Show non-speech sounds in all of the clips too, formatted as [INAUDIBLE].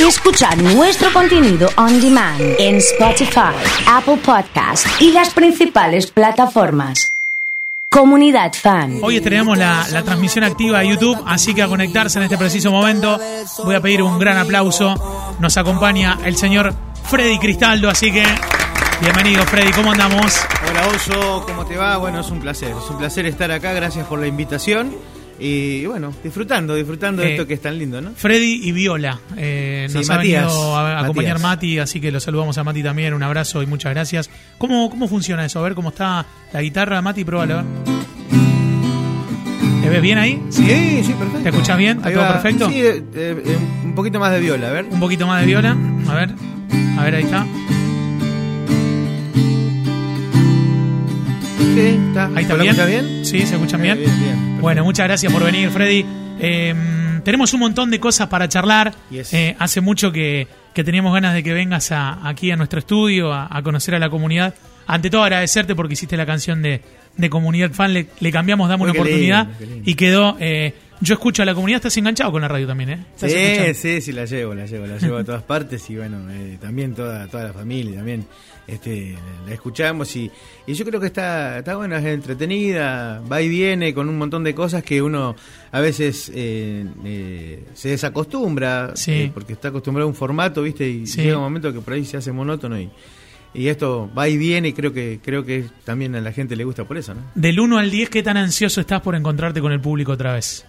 y escuchar nuestro contenido on demand en Spotify, Apple Podcast y las principales plataformas. Comunidad Fan. Hoy estrenamos la, la transmisión activa de YouTube, así que a conectarse en este preciso momento. Voy a pedir un gran aplauso. Nos acompaña el señor Freddy Cristaldo, así que bienvenido Freddy, ¿cómo andamos? Hola Oso, ¿cómo te va? Bueno, es un placer, es un placer estar acá, gracias por la invitación. Y bueno, disfrutando, disfrutando de Eh, esto que es tan lindo, ¿no? Freddy y Viola. Eh, Sí, nos ha Matías, venido a a acompañar. Mati, así que lo saludamos a Mati también. Un abrazo y muchas gracias. ¿Cómo, cómo funciona eso? A ver cómo está la guitarra, Mati, pruébalo. a ver. ¿Te ves bien ahí? Sí, sí, perfecto. ¿Te escuchás bien? ¿Está todo perfecto? Sí, eh, eh, un poquito más de viola, a ver. Un poquito más de viola. A ver. A ver, ahí está. Sí, está. Ahí está ¿Se bien. Sí, se escuchan bien. bien, bien. Bueno, muchas gracias por venir, Freddy. Eh, tenemos un montón de cosas para charlar. Yes. Eh, hace mucho que, que teníamos ganas de que vengas a- aquí a nuestro estudio a, a conocer a la comunidad. Ante todo, agradecerte porque hiciste la canción de, de Comunidad Fan. Le, le cambiamos, dame Uy, una oportunidad. lindo. y quedó. eh, yo escucho a la comunidad. Estás enganchado con la radio también, ¿eh? ¿Estás Sí, escuchando? sí, sí, la llevo, la llevo, la llevo a todas partes y bueno, eh, también toda, toda la familia, también este, la escuchamos y, y yo creo que está, está buena, es entretenida, va y viene con un montón de cosas que uno a veces eh, eh, se desacostumbra Sí. eh, porque está acostumbrado a un formato, viste, y Sí. llega un momento que por ahí se hace monótono y, y esto va y viene y creo que creo que también a la gente le gusta por eso, ¿no? Del 1 al 10, ¿qué tan ansioso estás por encontrarte con el público otra vez?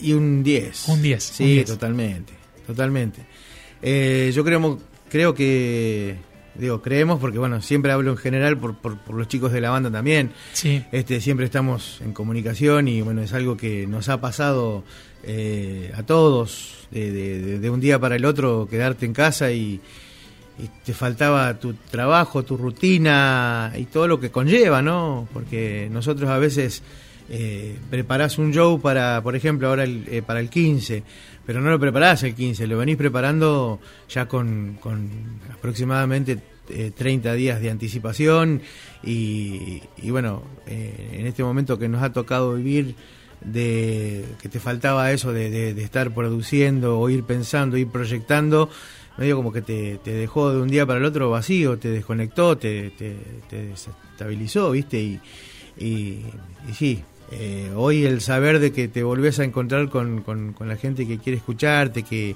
Y un 10. Un 10, Sí, un 10. totalmente, totalmente. Eh, yo creo, creo que, digo, creemos porque, bueno, siempre hablo en general por, por, por los chicos de la banda también. Sí. Este, siempre estamos en comunicación y, bueno, es algo que nos ha pasado eh, a todos, de, de- de- de un día para el otro, quedarte en casa y, y te faltaba tu trabajo, tu rutina y todo lo que conlleva, ¿no? Porque nosotros a veces eh, preparás un show para, por ejemplo, ahora el, eh, para el 15, pero no lo preparás el 15, lo venís preparando ya con, aproximadamente eh, 30 días de anticipación y, y bueno, eh, en este momento que nos ha tocado vivir de que te faltaba eso de, de- estar produciendo o ir pensando, ir proyectando, medio como que te, dejó de un día para el otro vacío, te desconectó, te, te, desestabilizó, ¿viste? Y sí, eh, hoy el saber de que te volvés a encontrar con, con- con la gente que quiere escucharte, que,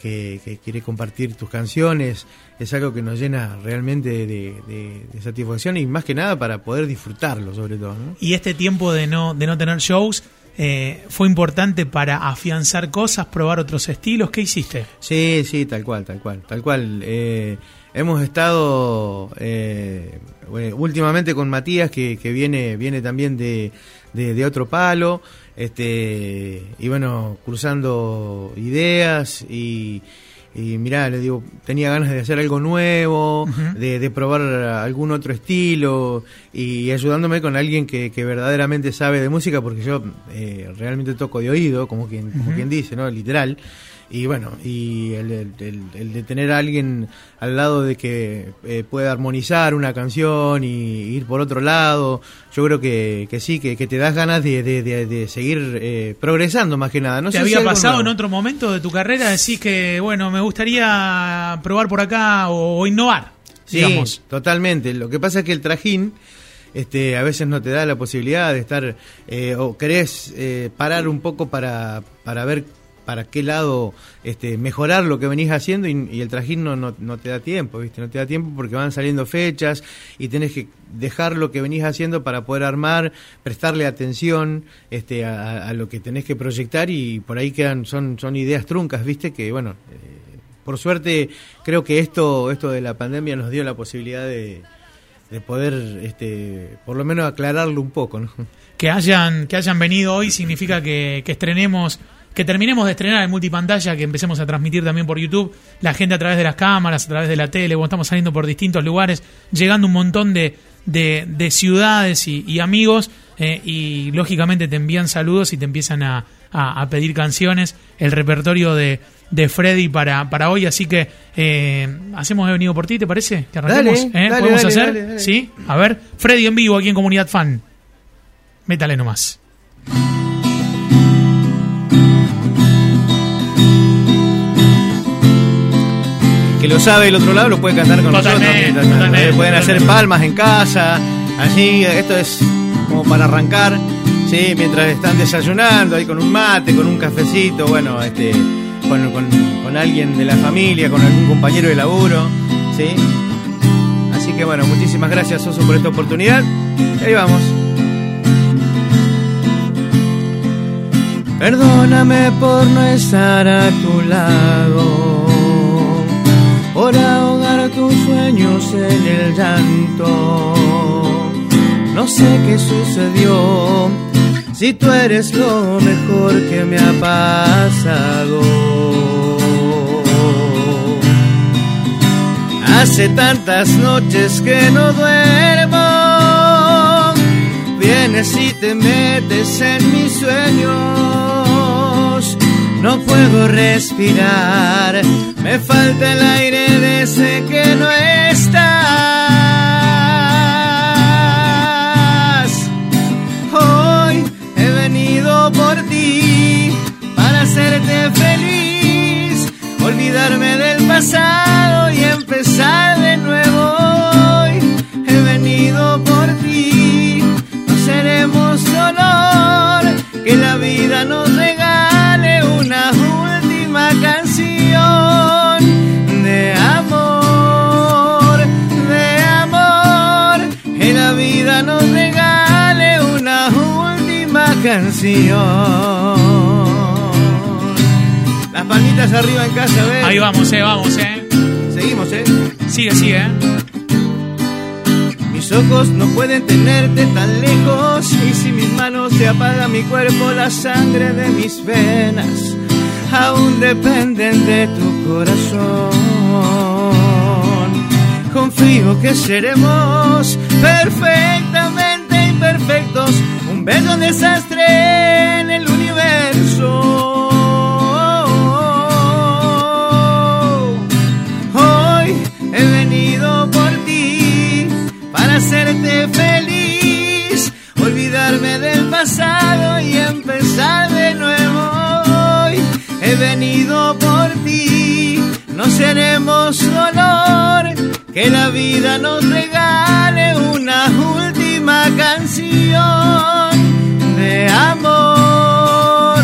que, que quiere compartir tus canciones, es algo que nos llena realmente de, de- de satisfacción y más que nada para poder disfrutarlo sobre todo, ¿no? Y este tiempo de no, de no tener shows eh, fue importante para afianzar cosas, probar otros estilos. ¿Qué hiciste? Sí, sí, tal cual, tal cual, tal cual. Eh, hemos estado eh, últimamente con Matías, que, que viene, viene también de, de, de otro palo, este, y bueno, cruzando ideas y, y mirá, le digo, tenía ganas de hacer algo nuevo, de, de probar algún otro estilo y ayudándome con alguien que, que verdaderamente sabe de música, porque yo eh, realmente toco de oído, como quien, como quien dice, ¿no? Literal. Y bueno, y el, el- el- el de tener a alguien al lado de que eh, pueda armonizar una canción y ir por otro lado, yo creo que, que sí, que, que te das ganas de, de- de- de seguir eh, progresando más que nada. No ¿Te sé había pasado en otro momento de tu carrera decís que, bueno, me gustaría probar por acá o, o innovar? Sí, digamos. totalmente. Lo que pasa es que el trajín este, a veces no te da la posibilidad de estar, eh, o querés eh, parar un poco para, para ver para qué lado este, mejorar lo que venís haciendo y, el trajín no, no, no te da tiempo, ¿viste? No te da tiempo porque van saliendo fechas y tenés que dejar lo que venís haciendo para poder armar, prestarle atención este, a, a lo que tenés que proyectar y por ahí quedan, son, son ideas truncas, ¿viste? Que bueno, eh, por suerte creo que esto, esto de la pandemia nos dio la posibilidad de, de poder, este, por lo menos aclararlo un poco, ¿no? Que hayan, que hayan venido hoy significa que estrenemos, que terminemos de estrenar en multipantalla, que empecemos a transmitir también por YouTube, la gente a través de las cámaras, a través de la tele, estamos saliendo por distintos lugares, llegando un montón de, de, de ciudades y, y amigos, eh, y lógicamente te envían saludos y te empiezan a, a- a pedir canciones, el repertorio de, de Freddy para, para hoy, así que eh, hacemos He venido por ti, ¿te parece? ¿Que arranquemos? Dale, ¿Eh? dale, ¿Podemos dale, hacer? ¿Sí? A ver, Freddy en vivo aquí en Comunidad Fan. Métale nomás. Que lo sabe del otro lado lo puede cantar con Totalmente, nosotros. totalmente, pueden hacer palmas en casa, así, esto es como para arrancar, ¿sí? mientras están desayunando, ahí con un mate, con un cafecito, bueno, este, con, con- con alguien de la familia, con algún compañero de laburo, ¿sí? Así que bueno, muchísimas gracias Oso por esta oportunidad. Y ahí vamos. Perdóname por no estar a tu lado, por ahogar tus sueños en el llanto. No sé qué sucedió, si tú eres lo mejor que me ha pasado. Hace tantas noches que no duermo. Vienes y te metes en mis sueños. No puedo respirar. Me falta el aire de ese que no estás. Hoy he venido por ti para hacerte feliz, olvidarme del pasado y empezar de nuevo. Hoy he venido por ti, no seremos dolor, que la vida nos regale canción. Las palmitas arriba en casa, ¿ves? Ahí vamos, eh, vamos, eh. Seguimos, ¿eh? Sigue, sigue, eh. Mis ojos no pueden tenerte tan lejos y si mis manos se apaga mi cuerpo, la sangre de mis venas aún dependen de tu corazón. Confío que seremos perfectamente imperfectos, un bello desastre en el universo. Hoy he venido por ti para hacerte feliz, olvidarme del pasado y empezar de nuevo. Hoy he venido por ti, no seremos dolor, que la vida nos regale una última canción amor,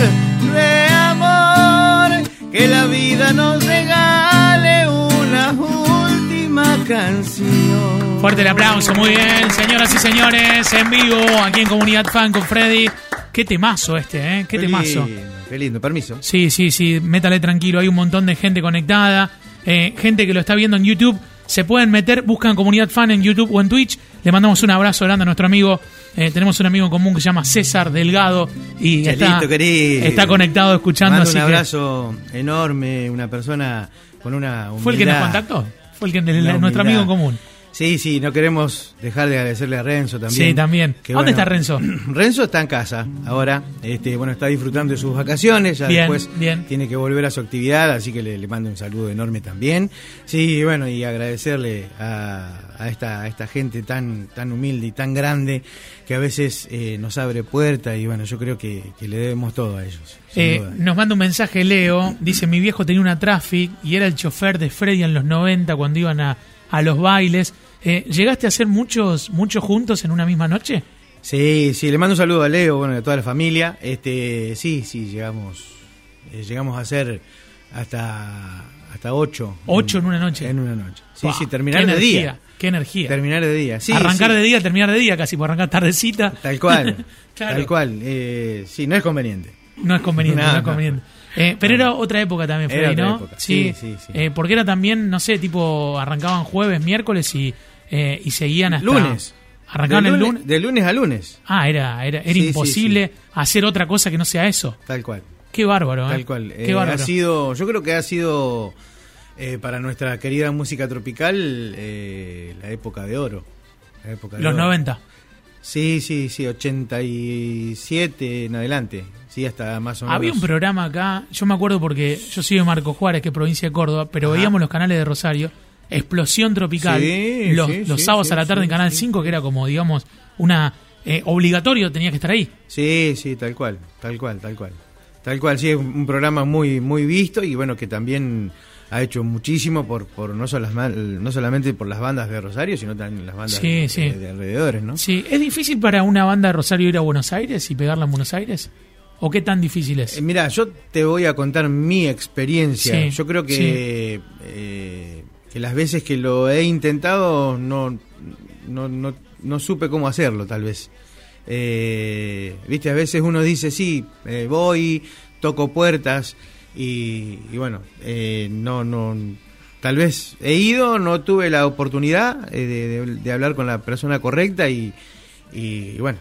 de amor, que la vida nos regale una última canción. Fuerte el aplauso, muy bien, señoras y señores, en vivo, aquí en Comunidad Fan con Freddy. Qué temazo este, ¿eh? Qué Qué temazo. lindo, Qué lindo, permiso. Sí, sí, sí, métale tranquilo, hay un montón de gente conectada, eh, gente que lo está viendo en YouTube. Se pueden meter, buscan comunidad fan en YouTube o en Twitch. Le mandamos un abrazo grande a nuestro amigo. Eh, tenemos un amigo en común que se llama César Delgado y está, Chelito, querido. está conectado escuchando. Mando Así un que- abrazo enorme, una persona con una ¿Fue el que nos humildad. contactó? Fue el que Una nuestro humildad. amigo en común. Sí, sí, no queremos dejar de agradecerle a Renzo también. Sí, también. Que, ¿Dónde está Renzo? [CLEARS THROAT] Renzo está en casa ahora. Este, bueno, está disfrutando de sus vacaciones. Ya Bien, después bien. tiene que volver a su actividad, así que le, le mando un saludo enorme también. Sí, bueno, y agradecerle a, a esta, a esta gente tan, tan humilde y tan grande que a veces eh, nos abre puertas y bueno, yo creo que, que le debemos todo a ellos. Eh, nos manda un mensaje Leo, dice mi viejo tenía una traffic y era el chofer de Freddy en los 90 cuando iban a, a los bailes. Eh, ¿Llegaste a hacer muchos, muchos juntos en una misma noche? Sí, sí, le mando un saludo a Leo, bueno, a toda la familia. Este, sí, sí, llegamos, eh, llegamos a hacer hasta hasta ocho. Ocho en una noche. En una noche. Sí, sí, terminar de energía, día. Qué energía. Terminar de día. Sí, Arrancar sí, de día, terminar de día, casi por arrancar tardecita. [LAUGHS] Tal cual. [LAUGHS] Claro. Tal cual. Eh, sí, no es conveniente. No es conveniente, No, no, es conveniente. Eh, pero era otra época también, Freddy, otra ¿no? época. Sí, sí, sí. Eh, porque era también, no sé, tipo, arrancaban jueves, miércoles y, eh, y seguían hasta... Lunes. Arrancaban el lunes. De lunes a lunes. Ah, era, era, era Sí, sí, imposible hacer otra cosa que no sea eso. Tal cual. Qué bárbaro, ¿eh? Tal cual. Qué Eh, bárbaro. ha sido, yo creo que ha sido eh, para nuestra querida música tropical eh, la época de oro. La época de Los oro. 90. Sí, sí, sí, 87 en adelante. Sí, hasta más o menos. Había un programa acá, yo me acuerdo porque yo soy de Marco Juárez, que es provincia de Córdoba, pero Ajá. veíamos los canales de Rosario, Explosión Tropical, Sí, los, sí, los sábados sí, a la tarde en Canal sí. 5, que era como, digamos, una... eh, obligatorio, tenía que estar ahí. Sí, sí, tal cual, tal cual, tal cual. Tal cual, sí, es un programa muy muy visto y bueno, que también ha hecho muchísimo por, por no, no solamente por las bandas de Rosario, sino también las bandas Sí, de, sí. de- de alrededores, ¿no? Sí, ¿es difícil para una banda de Rosario ir a Buenos Aires y pegarla en Buenos Aires? ¿O qué tan difícil es? Eh, mira, yo te voy a contar mi experiencia. Sí, yo creo que, eh, que las veces que lo he intentado no, no, no, no supe cómo hacerlo, tal vez. Eh, Viste, a veces uno dice, sí, eh, voy, toco puertas y, y bueno, eh, no, no, tal vez he ido, no tuve la oportunidad de, de- de hablar con la persona correcta y, y, bueno,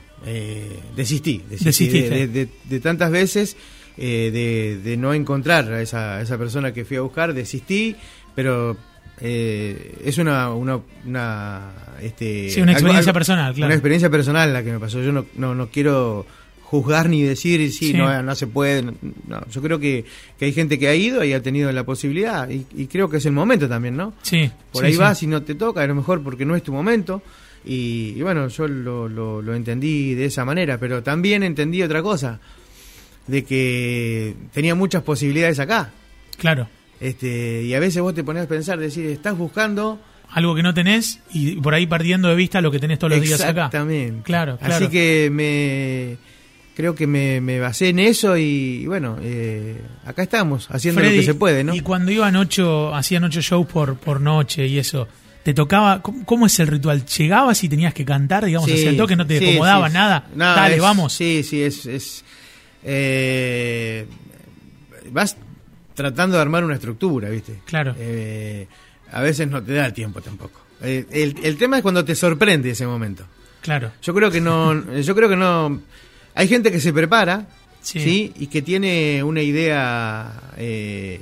desistí, desistí de, de- tantas veces de, de no encontrar a esa, a esa persona que fui a buscar, desistí, pero eh, es una, una, una, este, Sí, una experiencia personal, claro. Una experiencia personal la que me pasó. Yo no, no, no quiero juzgar ni decir sí, Sí. no, no se puede. No, yo creo que, que hay gente que ha ido y ha tenido la posibilidad y, y creo que es el momento también, ¿no? Sí. Por sí, ahí vas y no te toca, a lo mejor porque no es tu momento. Y, y bueno, yo lo, lo, lo entendí de esa manera, pero también entendí otra cosa, de que tenía muchas posibilidades acá. Claro. Este, y a veces vos te pones a pensar, decir, estás buscando Algo que no tenés y por ahí perdiendo de vista lo que tenés todos los días acá. Exactamente. Claro, claro. Así que me creo que me, me basé en eso y, y bueno, eh, acá estamos, haciendo lo que se puede, ¿no? Y cuando iban ocho, hacían ocho shows por, por noche y eso, ¿te tocaba? ¿Cómo, cómo es el ritual? ¿Llegabas y tenías que cantar, digamos, Sí, hacia el toque? ¿No te sí, acomodaba sí, nada? No, Dale, es- vamos. Sí, sí, es... es eh, vas tratando de armar una estructura, ¿viste? Claro. Eh, a veces no te da el tiempo tampoco. Eh, el, el tema es cuando te sorprende ese momento. Claro. Yo creo que no, [LAUGHS] yo creo que no. Hay gente que se prepara, Sí. sí, y que tiene una idea eh,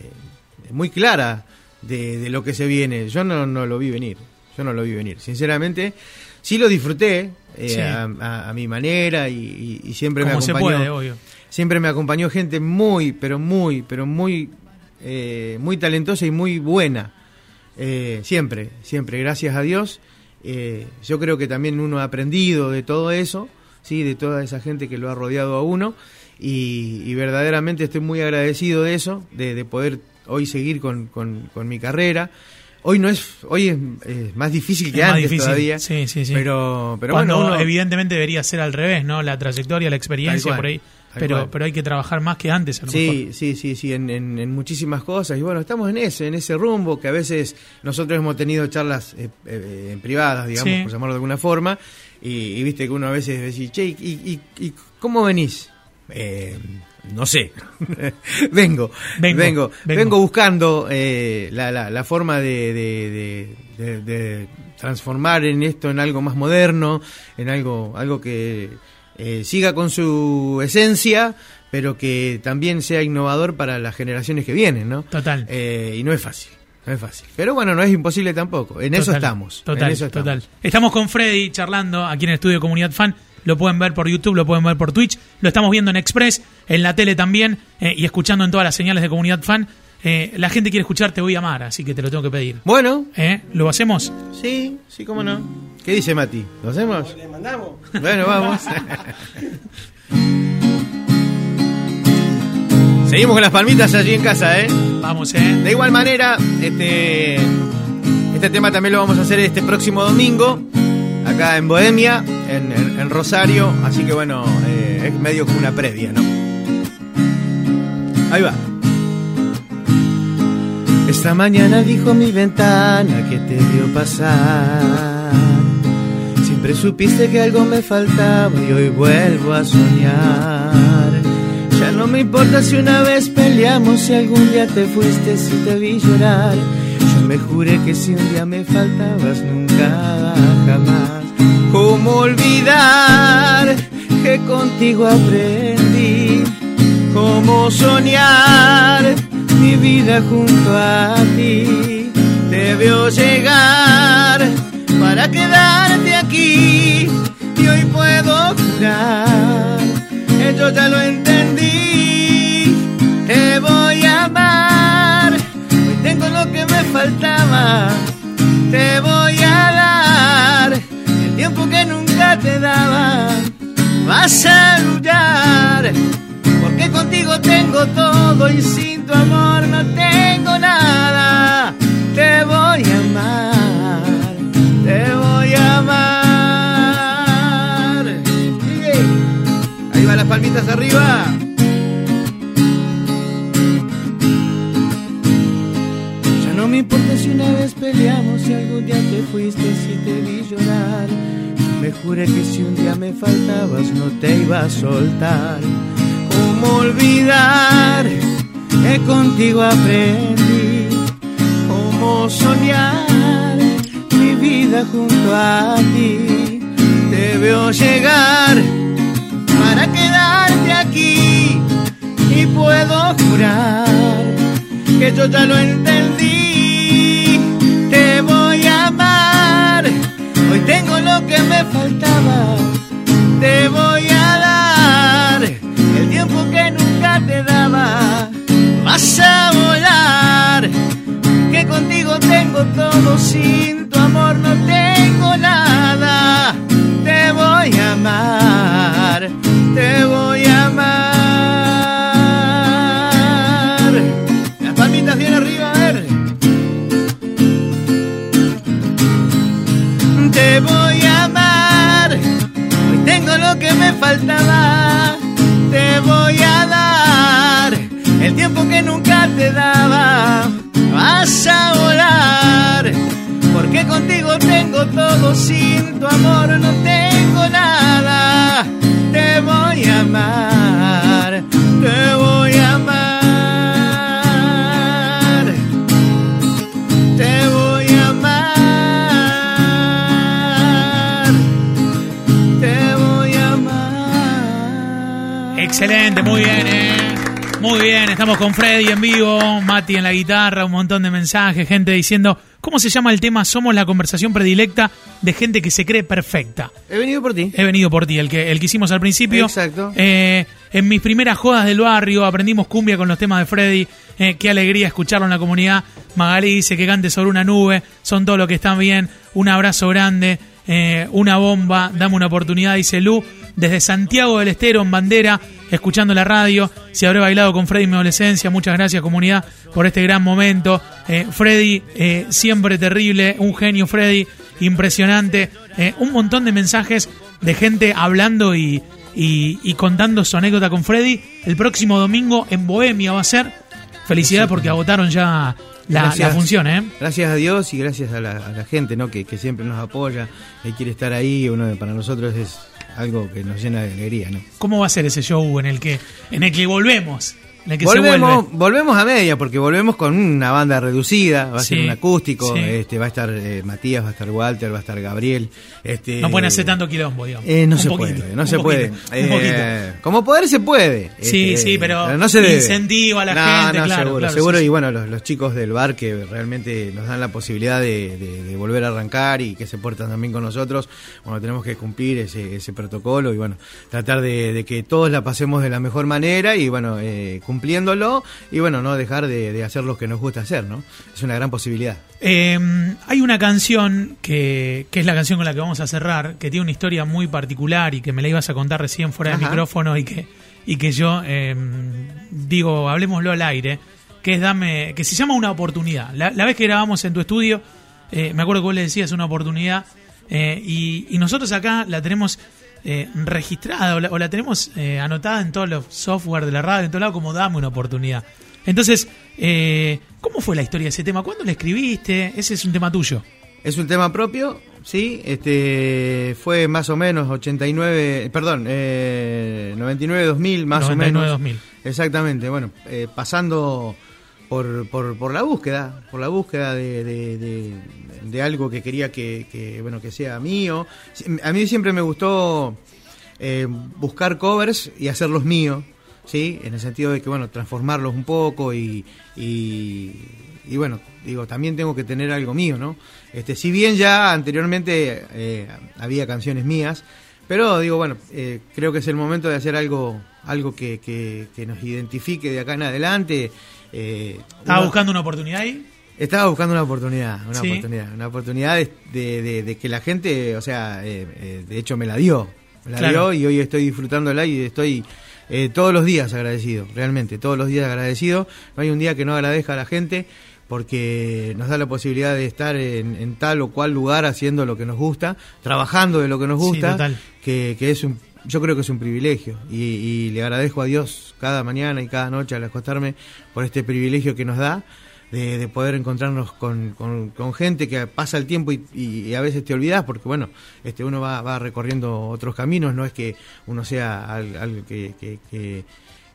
muy clara de, de lo que se viene. Yo no, no lo vi venir. Yo no lo vi venir. Sinceramente, sí lo disfruté eh, Sí. a, a- a mi manera y, siempre me Como se acompañó. puede, obvio. Siempre me acompañó gente muy, pero muy, pero muy, eh, muy talentosa y muy buena. Eh, siempre, siempre, gracias a Dios. Eh, yo creo que también uno ha aprendido de todo eso, sí, de toda esa gente que lo ha rodeado a uno. Y, y verdaderamente estoy muy agradecido de eso, de, de poder hoy seguir con, con- con mi carrera. Hoy no es, hoy es, es más difícil que Es más antes difícil. todavía. Sí, sí, sí. Pero, pero Cuando bueno, uno- evidentemente debería ser al revés, ¿no? La trayectoria, la experiencia por ahí. Pero, cual. pero hay que trabajar más que antes, a lo Sí, mejor. sí, sí, sí, en, en- en muchísimas cosas. Y bueno, estamos en ese, en ese rumbo que a veces nosotros hemos tenido charlas eh, eh, privadas, digamos, Sí. por llamarlo de alguna forma. Y, y viste que uno a veces dice, che, ¿y, y, y cómo venís? Eh, no sé. [LAUGHS] vengo, Vengo, vengo, buscando eh, la, la, la forma de- de- de transformar en esto en algo más moderno, en algo, algo que eh, siga con su esencia, pero que también sea innovador para las generaciones que vienen, ¿no? Total. Eh, y no es fácil, no es fácil. Pero bueno, no es imposible tampoco. En eso estamos. Total, en eso estamos. total. Estamos con Freddy charlando aquí en el estudio de Comunidad Fan. Lo pueden ver por YouTube, lo pueden ver por Twitch. Lo estamos viendo en Express, en la tele también eh, y escuchando en todas las señales de Comunidad Fan. Eh, la gente quiere escuchar Te voy a amar, así que te lo tengo que pedir. Bueno, ¿Eh? ¿Lo hacemos? sí, sí, cómo no. ¿Qué dice Mati? ¿Lo hacemos? Le mandamos. Bueno, vamos. [LAUGHS] Seguimos con las palmitas allí en casa, ¿eh? Vamos, ¿eh? De igual manera, este, este tema también lo vamos a hacer este próximo domingo, acá en Bohemia, en, en- en Rosario, así que bueno, eh, es medio como una previa, ¿no? Ahí va. Esta mañana dijo mi ventana que te vio pasar. Siempre supiste que algo me faltaba y hoy vuelvo a soñar. Ya no me importa si una vez peleamos, si algún día te fuiste, si te vi llorar. Yo me juré que si un día me faltabas, nunca jamás. ¿Cómo olvidar que contigo aprendí? ¿Cómo soñar mi vida junto a ti? Te veo llegar para quedarte aquí y hoy puedo jurar yo ya lo entendí. Te voy a amar, hoy tengo lo que me faltaba. Te voy a dar el tiempo que nunca te daba. Vas a luchar porque contigo tengo todo y sin tu amor no tengo nada. Arriba. Ya no me importa si una vez peleamos, si algún día te fuiste, si te vi llorar. Me juré que si un día me faltabas no te iba a soltar. ¿Cómo olvidar que contigo aprendí? ¿Cómo soñar mi vida junto a ti? Te veo llegar quedarte aquí y puedo jurar que yo ya lo entendí. Te voy a amar, hoy tengo lo que me faltaba. Te voy a dar el tiempo que nunca te daba. Vas a volar, que contigo tengo todo, sin Te voy a dar el tiempo que nunca te daba. Vas a volar, porque contigo tengo todo, sin tu amor no tengo nada. Te voy a amar, te voy Excelente, muy bien, ¿eh? Muy bien, estamos con Freddy en vivo, Mati en la guitarra, un montón de mensajes, gente diciendo, ¿cómo se llama el tema? Somos la conversación predilecta de gente que se cree perfecta. He venido por ti. He venido por ti, el que, el que hicimos al principio. Exacto. Eh, en mis primeras jodas del barrio aprendimos cumbia con los temas de Freddy. Eh, qué alegría escucharlo en la comunidad. Magali dice que cante sobre una nube. Son todo lo que están bien. Un abrazo grande. eh, una bomba. Dame una oportunidad, dice Lu. Desde Santiago del Estero, en bandera, escuchando la radio. Si habré bailado con Freddy en mi adolescencia. Muchas gracias, comunidad, por este gran momento. Eh, Freddy, eh, siempre terrible. Un genio, Freddy. Impresionante. Eh, un montón de mensajes de gente hablando y, y, y contando su anécdota con Freddy. El próximo domingo en Bohemia va a ser. Felicidades porque agotaron ya la, Gracias. la función, ¿eh? Gracias a Dios y gracias a la, a la gente ¿no? que, que siempre nos apoya, que quiere estar ahí. Uno, para nosotros es algo que nos llena de alegría. ¿no? ¿Cómo va a ser ese show en el que, en el que volvemos? Se Volvemos, vuelve. volvemos a media porque volvemos con una banda reducida, va a ser un acústico, sí. este, va a estar eh, Matías, va a estar Walter, va a estar Gabriel. Este, No pueden hacer tanto quilombo, digamos. Eh, no Un se poquito, puede, no se poquito, puede. Eh, como poder se puede. Sí, Este, sí, pero no se debe. incentiva a la No, gente, no, claro, seguro, claro, seguro. sí. Y bueno, los, los chicos del bar que realmente nos dan la posibilidad de, de- de volver a arrancar y que se portan también con nosotros, bueno, tenemos que cumplir ese, ese protocolo y bueno, tratar de, de que todos la pasemos de la mejor manera y bueno, eh, cumpliéndolo y bueno, no dejar de, de hacer lo que nos gusta hacer, ¿no? Es una gran posibilidad. Eh, hay una canción que, que es la canción con la que vamos a cerrar, que tiene una historia muy particular y que me la ibas a contar recién fuera del Ajá. micrófono y que, y que yo eh, digo, hablemoslo al aire, que es dame, que se llama una oportunidad. La, la vez que grabamos en tu estudio, eh, me acuerdo que vos le decías una oportunidad, eh, y, y nosotros acá la tenemos eh, registrada o la, o la tenemos eh, anotada en todos los software de la radio, en todo lado, como dame una oportunidad. Entonces, eh, ¿cómo fue la historia de ese tema? ¿Cuándo lo escribiste? Ese es un tema tuyo. Es un tema propio, sí, este fue más o menos 89, perdón, eh, 99 2000 más 99, o menos. 2000. Exactamente, bueno, eh, pasando por, por, por la búsqueda, por la búsqueda de, de, algo que quería que, bueno que sea mío. A mí siempre me gustó eh, buscar covers y hacerlos míos, sí, en el sentido de que bueno transformarlos un poco y, y, bueno digo también tengo que tener algo mío, ¿no? Este, si bien ya anteriormente eh, había canciones mías, pero digo bueno eh, creo que es el momento de hacer algo algo que, que nos identifique de acá en adelante. Eh, ¿Estaba buscando una oportunidad ahí? estaba buscando una oportunidad, una Sí. oportunidad, una oportunidad de, de- de- de que la gente, o sea, eh, eh, de hecho me la dio, me la Claro. dio y hoy estoy disfrutándola y estoy eh, todos los días agradecido, realmente, todos los días agradecido. No hay un día que no agradezca a la gente porque nos da la posibilidad de estar en, en tal o cual lugar haciendo lo que nos gusta, trabajando de lo que nos gusta, que es un, yo creo que es un privilegio y, le agradezco a Dios cada mañana y cada noche al acostarme por este privilegio que nos da de, de poder encontrarnos con, con- gente que pasa el tiempo y, a veces te olvidas porque bueno este uno va, va recorriendo otros caminos no es que uno sea al- algo que, que, que-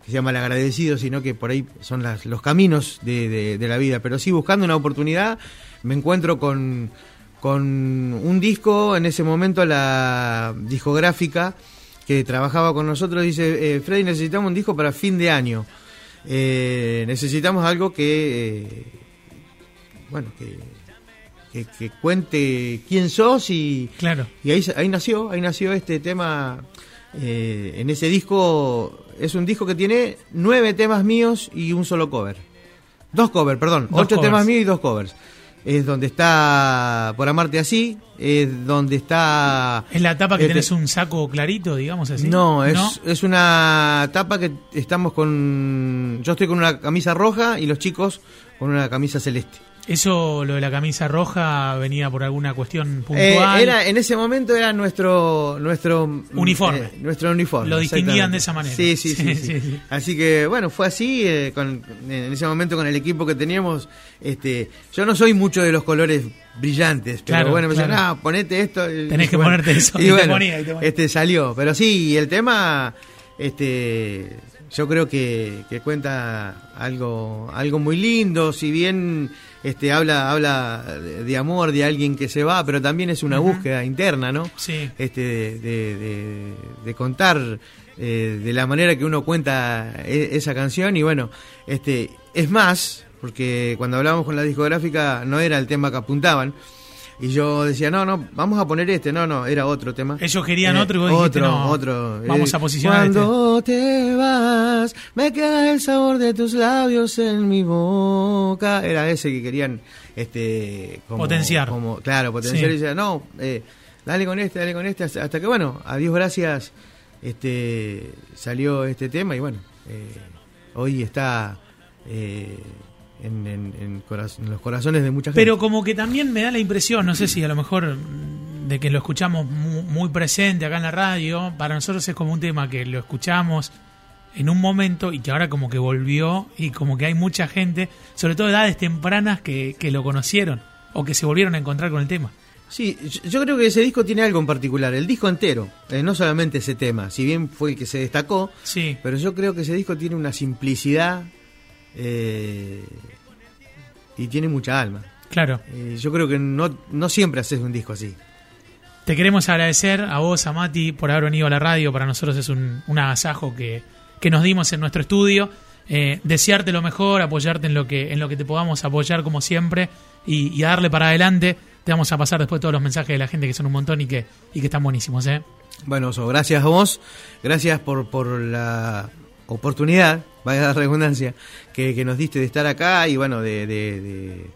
que sea malagradecido sino que por ahí son las, los caminos de, de- de la vida. Pero sí buscando una oportunidad me encuentro con con un disco en ese momento la discográfica que trabajaba con nosotros dice eh, Freddy necesitamos un disco para fin de año eh, necesitamos algo que eh, bueno que, que, que cuente quién sos y, Claro. y ahí, ahí nació ahí nació este tema eh, en ese disco es un disco que tiene nueve temas míos y un solo cover dos covers perdón Dos ocho covers. temas míos y dos covers es donde está por amarte así es donde está Es la tapa que este- tenés un saco clarito, digamos así. no, es, es una tapa que estamos con. Yo estoy con una camisa roja y los chicos con una camisa celeste. Eso, lo de la camisa roja, venía por alguna cuestión Eh, puntual. era, en ese momento era nuestro nuestro mm, Uniforme. eh, nuestro uniforme. Lo distinguían de esa manera. Sí sí sí, Sí, [LAUGHS] sí. sí, sí. Así que bueno, fue así. eh, con, en ese momento con el equipo que teníamos. este Yo no soy mucho de los colores brillantes, pero Claro, bueno, me decían, claro. ah, ponete esto. Tenés que bueno, ponerte eso, [LAUGHS] Y, y te ponía, y te ponía. este salió. Pero sí, y el tema. este yo creo que, que cuenta algo algo muy lindo si bien este habla habla de, amor de alguien que se va pero también es una búsqueda interna no Sí. este de, de- de- de contar eh, de la manera que uno cuenta e- esa canción. Y bueno este es más porque cuando hablábamos con la discográfica no era el tema que apuntaban y yo decía no no vamos a poner este no no era otro tema Ellos querían Eh, otro y vos dijiste, otro no, otro vamos Eh, a posicionar este. cuando te vas me queda el sabor de tus labios en mi boca era ese que querían este como- Potenciar. como claro potenciar Sí. y decía no eh, dale con este dale con este hasta, hasta que bueno a Dios gracias este salió este tema y bueno eh, hoy está eh, en, en- en los corazones de mucha gente Pero como que también me da la impresión, no sé si a lo mejor mm, de que lo escuchamos mu- muy, presente acá en la radio, para nosotros es como un tema que lo escuchamos en un momento y que ahora como que volvió y como que hay mucha gente, sobre todo de edades tempranas, que, que lo conocieron o que se volvieron a encontrar con el tema. Sí, yo- yo creo que ese disco tiene algo en particular, el disco entero, eh, no solamente ese tema, si bien fue el que se destacó, Sí, pero yo creo que ese disco tiene una simplicidad eh, y tiene mucha alma. claro. Eh, yo creo que no, no siempre haces un disco así. Te queremos agradecer a vos, a Mati, por haber venido a la radio. Para nosotros es un, un agasajo que, que nos dimos en nuestro estudio. Eh, desearte lo mejor, apoyarte en lo que, en lo que te podamos apoyar como siempre y, y darle para adelante. Te vamos a pasar después todos los mensajes de la gente que son un montón y que, y que están buenísimos. ¿eh? Bueno, gracias a vos, gracias por, por la oportunidad, vaya la redundancia, que, que nos diste de estar acá y bueno, de, de- de-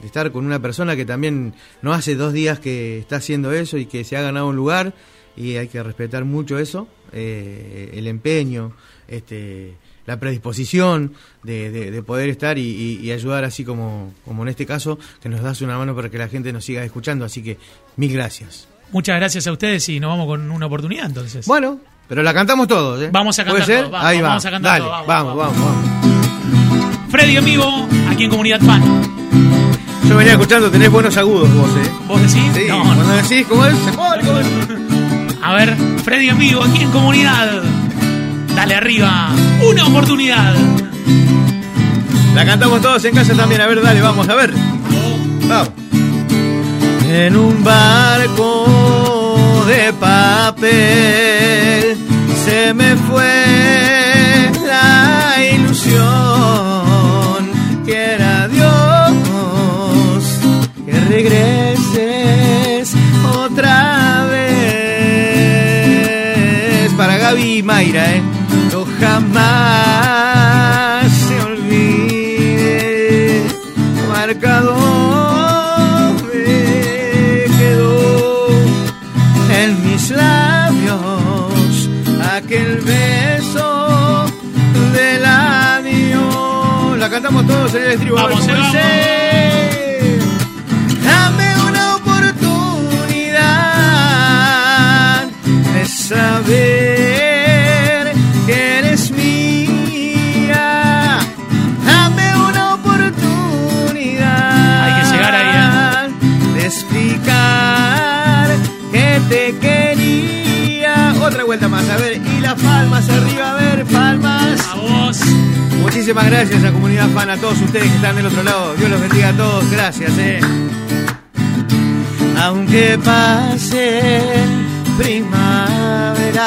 de estar con una persona que también no hace dos días que está haciendo eso y que se ha ganado un lugar y hay que respetar mucho eso, eh, el empeño, este, la predisposición de, de- de poder estar y, y- y ayudar así como, como en este caso, que nos das una mano para que la gente nos siga escuchando, así que mil gracias. Muchas gracias a ustedes y nos vamos con una oportunidad entonces. Bueno, pero la cantamos todos, ¿eh? Vamos a ¿Puede cantar todos, vamos, Ahí va. vamos a cantar Dale, todos, vamos, vamos, vamos, vamos. Freddy en vivo, aquí en Comunidad Fan. Yo venía escuchando, tenés buenos agudos vos, ¿eh? ¿Vos decís? Sí, No, cuando no. decís, ¿cómo es? Se pone, ¿cómo es? A ver, Freddy en vivo, aquí en Comunidad. Dale arriba, una oportunidad. La cantamos todos en casa también, a ver, dale, vamos, a ver. Vamos. En un barco de papel se me fue la ilusión. Quiera Dios que regreses otra vez. Para Gaby y Mayra, ¿eh? No jamás se olvide marcador cantamos todos en el Vamos, Muchísimas gracias a Comunidad Fan, a todos ustedes que están del otro lado. Dios los bendiga a todos. Gracias. Eh. Aunque pasen primaveras,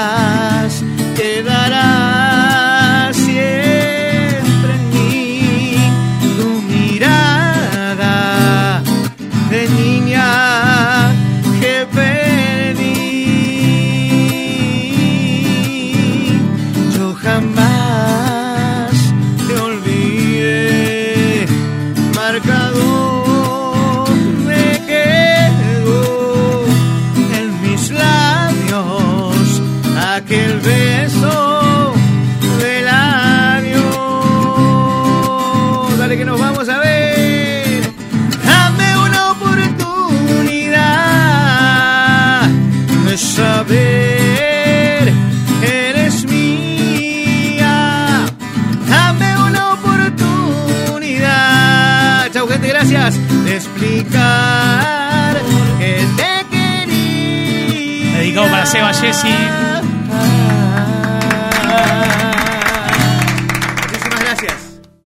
quedará